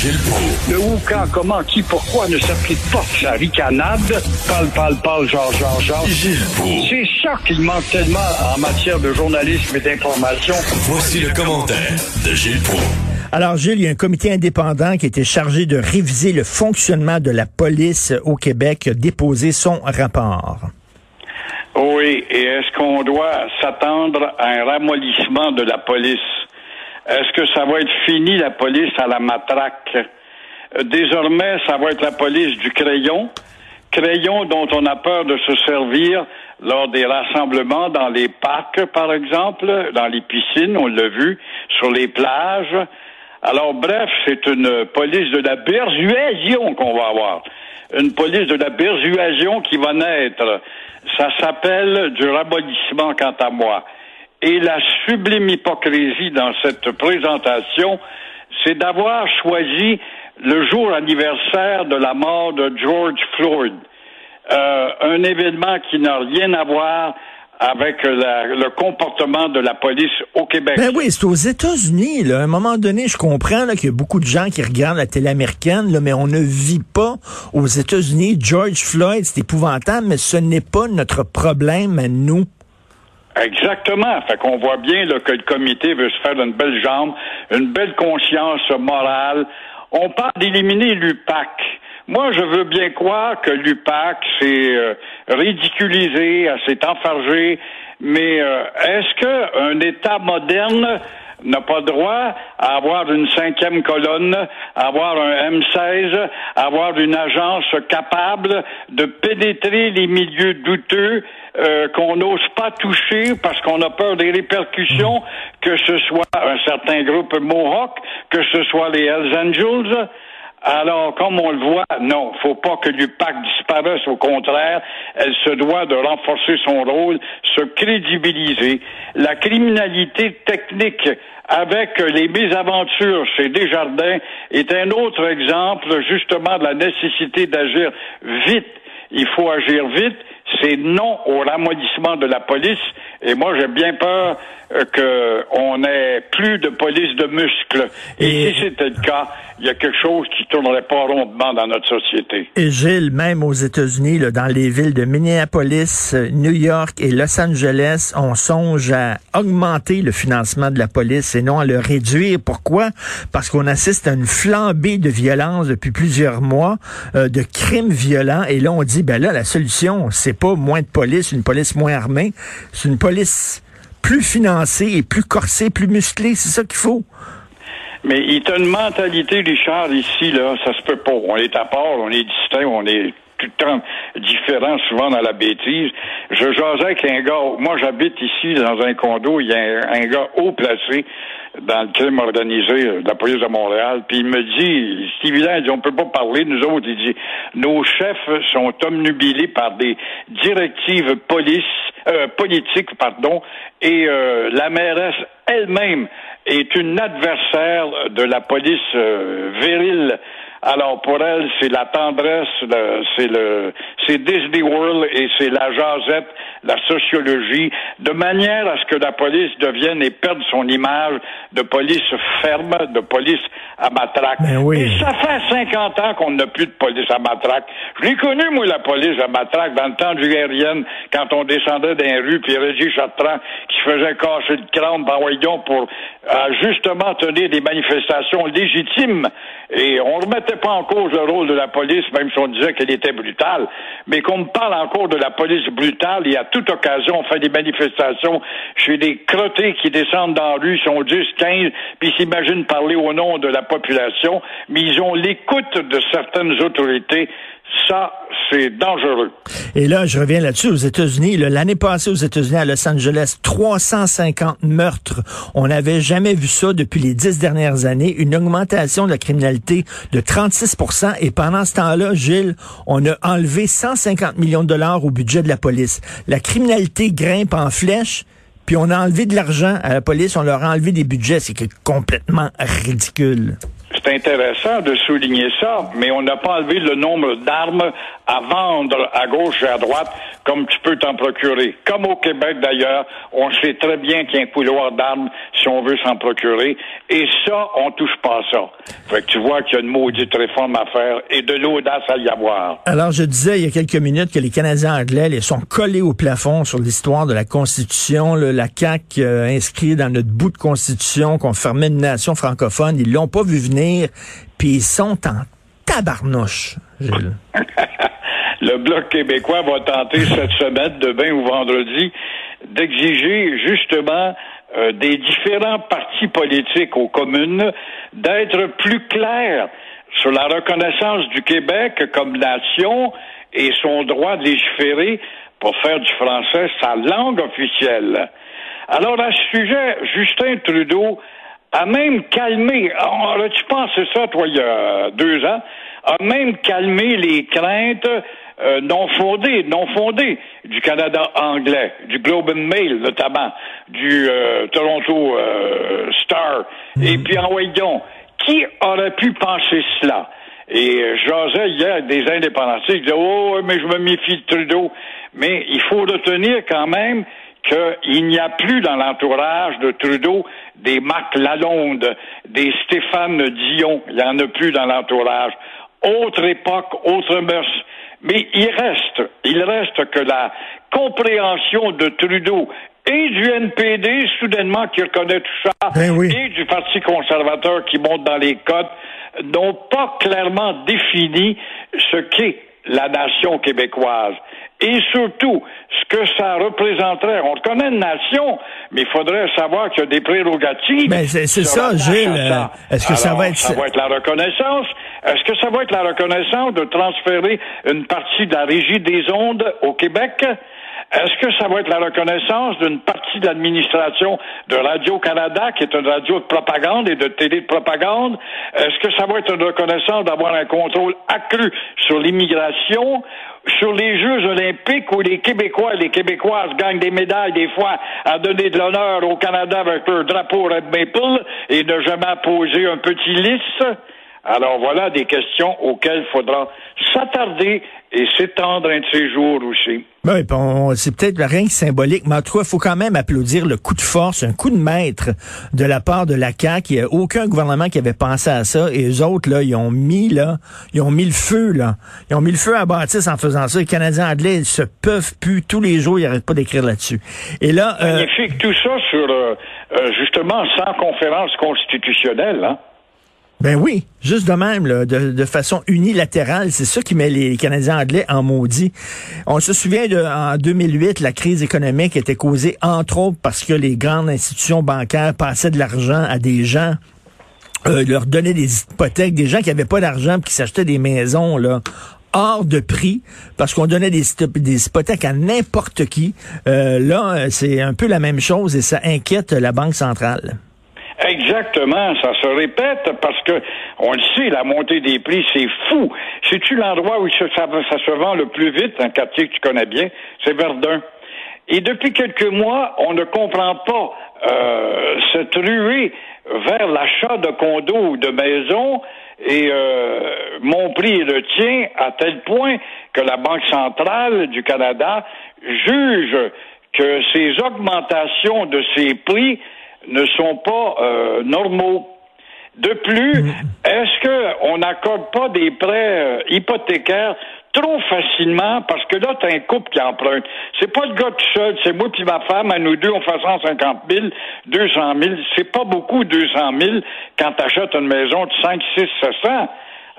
Gilles Proulx. Le où, quand, comment, qui, pourquoi ne s'applique pas sa ricanade? Parle, parle, parle, genre, genre, genre. Gilles Proulx. C'est ça qu'il manque tellement en matière de journalisme et d'information. Voici le commentaire de Gilles Proulx. Alors, Gilles, il y a un comité indépendant qui était chargé de réviser le fonctionnement de la police au Québec, qui a déposé son rapport. Oui, et est-ce qu'on doit s'attendre à un ramollissement de la police? Est-ce que ça va être fini, la police à la matraque? Euh, Désormais, ça va être la police du crayon. Crayon dont on a peur de se servir lors des rassemblements dans les parcs, par exemple, dans les piscines, on l'a vu, sur les plages. Alors, bref, c'est une police de la persuasion qu'on va avoir. Une police de la persuasion qui va naître. Ça s'appelle du ramollissement, quant à moi. Et la sublime hypocrisie dans cette présentation, c'est d'avoir choisi le jour anniversaire de la mort de George Floyd. Euh, un événement qui n'a rien à voir avec la- le comportement de la police au Québec. Ben oui, c'est aux États-Unis. À un moment donné, je comprends là, qu'il y a beaucoup de gens qui regardent la télé américaine, là, mais on ne vit pas aux États-Unis. George Floyd, c'est épouvantable, mais ce n'est pas notre problème à nous. Exactement. Fait qu'on voit bien là, que le comité veut se faire une belle jambe, une belle conscience morale. On parle d'éliminer l'UPAC. Moi, je veux bien croire que l'UPAC s'est euh, ridiculisé, s'est enfargé, mais euh, est-ce qu'un État moderne n'a pas droit à avoir une cinquième colonne, à avoir un M16, à avoir une agence capable de pénétrer les milieux douteux euh, qu'on n'ose pas toucher parce qu'on a peur des répercussions, que ce soit un certain groupe Mohawk, que ce soit les Hells Angels. Alors, comme on le voit, non, faut pas que l'UPAC disparaisse. Au contraire, elle se doit de renforcer son rôle, se crédibiliser. La criminalité technique avec les mésaventures chez Desjardins est un autre exemple, justement, de la nécessité d'agir vite. Il faut agir vite. C'est non au ramollissement de la police. Et moi, j'ai bien peur euh, qu'on ait plus de police de muscles. Et, Et- si c'était le cas, il y a quelque chose qui tournerait pas rondement dans notre société. Et Gilles, même aux États-Unis, dans les villes de Minneapolis, New York et Los Angeles, on songe à augmenter le financement de la police et non à le réduire. Pourquoi? Parce qu'on assiste à une flambée de violence depuis plusieurs mois, euh, de crimes violents. Et là, on dit, ben là, la solution, c'est pas moins de police, une police moins armée, c'est une police plus financée et plus corsée, plus musclée. C'est ça qu'il faut. Mais il a une mentalité, Richard, ici, là, ça se peut pas. On est à part, on est distinct, on est tout le temps différent, souvent dans la bêtise. Je jasais avec un gars, moi j'habite ici dans un condo, il y a un, gars haut placé dans le crime organisé de la police de Montréal, puis il me dit, c'est évident, il dit, on peut pas parler, nous autres, il dit, nos chefs sont omnubilés par des directives police, euh, politiques, pardon, et euh, la mairesse elle-même est une adversaire de la police euh, virile. Alors pour elle, c'est la tendresse, le- c'est le, c'est Disney World et c'est la jasette, la sociologie, de manière à ce que la police devienne et perde son image de police ferme, de police à matraque. Ben oui. Et ça fait 50 ans qu'on n'a plus de police à matraque. Je l'ai connu, moi, la police à matraque, dans le temps du aérienne, quand on descendait dans les rues, puis Régis Chartrand qui faisait casser le crâne par Wayon pour euh, justement tenir des manifestations légitimes. Et on remettait pas en cause le rôle de la police, même si on disait qu'elle était brutale, mais qu'on me parle encore de la police brutale, et à toute occasion, on fait des manifestations chez des crottés qui descendent dans la rue, sont 10, 15, puis s'imaginent parler au nom de la population, mais ils ont l'écoute de certaines autorités ça, c'est dangereux. Et là, je reviens là-dessus aux États-Unis. L'année passée aux États-Unis, à Los Angeles, 350 meurtres. On n'avait jamais vu ça depuis les dix dernières années. Une augmentation de la criminalité de 36% Et pendant ce temps-là, Gilles, on a enlevé 150 millions de dollars au budget de la police. La criminalité grimpe en flèche. Puis on a enlevé de l'argent à la police, on leur a enlevé des budgets. C'est complètement ridicule. C'est intéressant de souligner ça, mais on n'a pas enlevé le nombre d'armes à vendre à gauche et à droite comme tu peux t'en procurer. Comme au Québec d'ailleurs, on sait très bien qu'il y a un couloir d'armes si on veut s'en procurer. Et ça, on touche pas à ça. Fait que tu vois qu'il y a une maudite réforme à faire et de l'audace à y avoir. Alors, je disais il y a quelques minutes que les Canadiens anglais les sont collés au plafond sur l'histoire de la Constitution. la CAQ euh, inscrit dans notre bout de Constitution qu'on fermait une nation francophone. Ils l'ont pas vu venir, puis ils sont en tabarnouche, le Bloc québécois va tenter cette semaine, demain ou vendredi, d'exiger justement euh, des différents partis politiques aux communes d'être plus clairs sur la reconnaissance du Québec comme nation et son droit de légiférer pour faire du français sa langue officielle. Alors à ce sujet, Justin Trudeau a même calmé, tu pensé ça, toi, il y a deux ans, a même calmé les craintes euh, non fondées, non fondées du Canada anglais, du Globe and Mail notamment, du euh, Toronto euh, Star, mm. et puis en voyons, qui aurait pu penser cela? Et j'osais hier des indépendantistes qui disaient Oh, mais je me méfie de Trudeau. Mais il faut retenir quand même qu'il n'y a plus dans l'entourage de Trudeau des Marc Lalonde, des Stéphane Dion. Il n'y en a plus dans l'entourage. Autre époque, autre mœurs. Mais il reste, il reste que la compréhension de Trudeau et du NPD, soudainement, qui reconnaît tout ça, ben et du Parti conservateur qui monte dans les codes, n'ont pas clairement défini ce qu'est la nation québécoise. Et surtout, ce que ça représenterait. On reconnaît une nation, mais il faudrait savoir qu'il y a des prérogatives. Mais c'est ça, Gilles. Est-ce que ça va être... Ça va être la reconnaissance. Est-ce que ça va être la reconnaissance de transférer une partie de la régie des ondes au Québec? Est-ce que ça va être la reconnaissance d'une partie de l'administration de Radio-Canada, qui est une radio de propagande et de télé de propagande? Est-ce que ça va être une reconnaissance d'avoir un contrôle accru sur l'immigration? Sur les Jeux olympiques où les Québécois et les Québécoises gagnent des médailles des fois à donner de l'honneur au Canada avec leur drapeau Red Maple et ne jamais poser un petit lys? Alors voilà des questions auxquelles il faudra s'attarder et s'étendre un de ces jours aussi. Ben oui, c'est peut-être rien que symbolique, mais en tout cas, il faut quand même applaudir le coup de force, un coup de maître de la part de la CAQ. Il n'y a aucun gouvernement qui avait pensé à ça. Et les autres, là, ils ont mis, là, ils ont mis le feu, là. Ils ont mis le feu à Baptiste en faisant ça. Les Canadiens anglais, ils se peuvent plus tous les jours, ils n'arrêtent pas d'écrire là-dessus. Et là... Euh, Magnifique, tout ça sur, euh, euh, justement, sans conférence constitutionnelle, hein? Ben oui, juste de même, là, de, façon unilatérale. C'est ça qui met les Canadiens anglais en maudit. On se souvient de, en 2008, la crise économique était causée entre autres parce que les grandes institutions bancaires passaient de l'argent à des gens, euh, leur donnaient des hypothèques, des gens qui n'avaient pas d'argent qui s'achetaient des maisons là hors de prix parce qu'on donnait des, des hypothèques à n'importe qui. Euh, là, c'est un peu la même chose et ça inquiète la Banque centrale. Exactement, ça se répète parce que on le sait, la montée des prix, c'est fou. C'est-tu l'endroit où ça, se vend le plus vite, un quartier que tu connais bien, c'est Verdun. Et depuis quelques mois, on ne comprend pas euh, cette ruée vers l'achat de condos ou de maisons et euh, mon prix est le tien à tel point que la Banque centrale du Canada juge que ces augmentations de ces prix ne sont pas euh, normaux. De plus, mm. est-ce qu'on n'accorde pas des prêts euh, hypothécaires trop facilement? Parce que là, tu as un couple qui emprunte. C'est pas le gars tout seul, c'est moi puis ma femme, à nous deux, on fait 150 000, 200 000. C'est pas beaucoup, 200 000, quand tu achètes une maison de 5, 6, 700.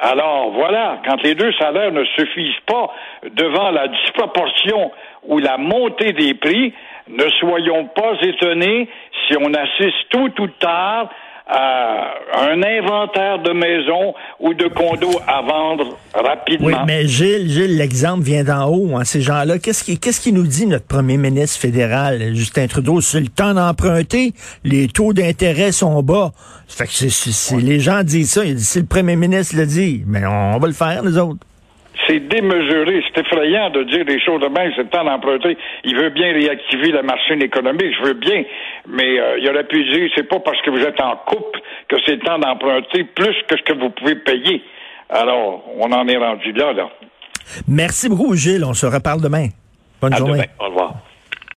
Alors voilà, quand les deux salaires ne suffisent pas devant la disproportion ou la montée des prix, ne soyons pas étonnés si on assiste tout ou tard à un inventaire de maisons ou de condos à vendre rapidement. Oui, mais Gilles, Gilles, l'exemple vient d'en haut. Hein, ces gens-là, qu'est-ce qui, qu'est-ce qui nous dit notre premier ministre fédéral, Justin Trudeau, c'est le temps d'emprunter, les taux d'intérêt sont bas. Fait que c'est, les gens disent ça, si le premier ministre le dit, mais on va le faire, nous autres c'est démesuré, c'est effrayant de dire des choses de même, c'est le temps d'emprunter. Il veut bien réactiver la machine économique, je veux bien, mais euh, il aurait pu dire, c'est pas parce que vous êtes en couple que c'est le temps d'emprunter plus que ce que vous pouvez payer. Alors, on en est rendu là, là. Merci beaucoup, Gilles. On se reparle demain. Bonne journée. Au revoir.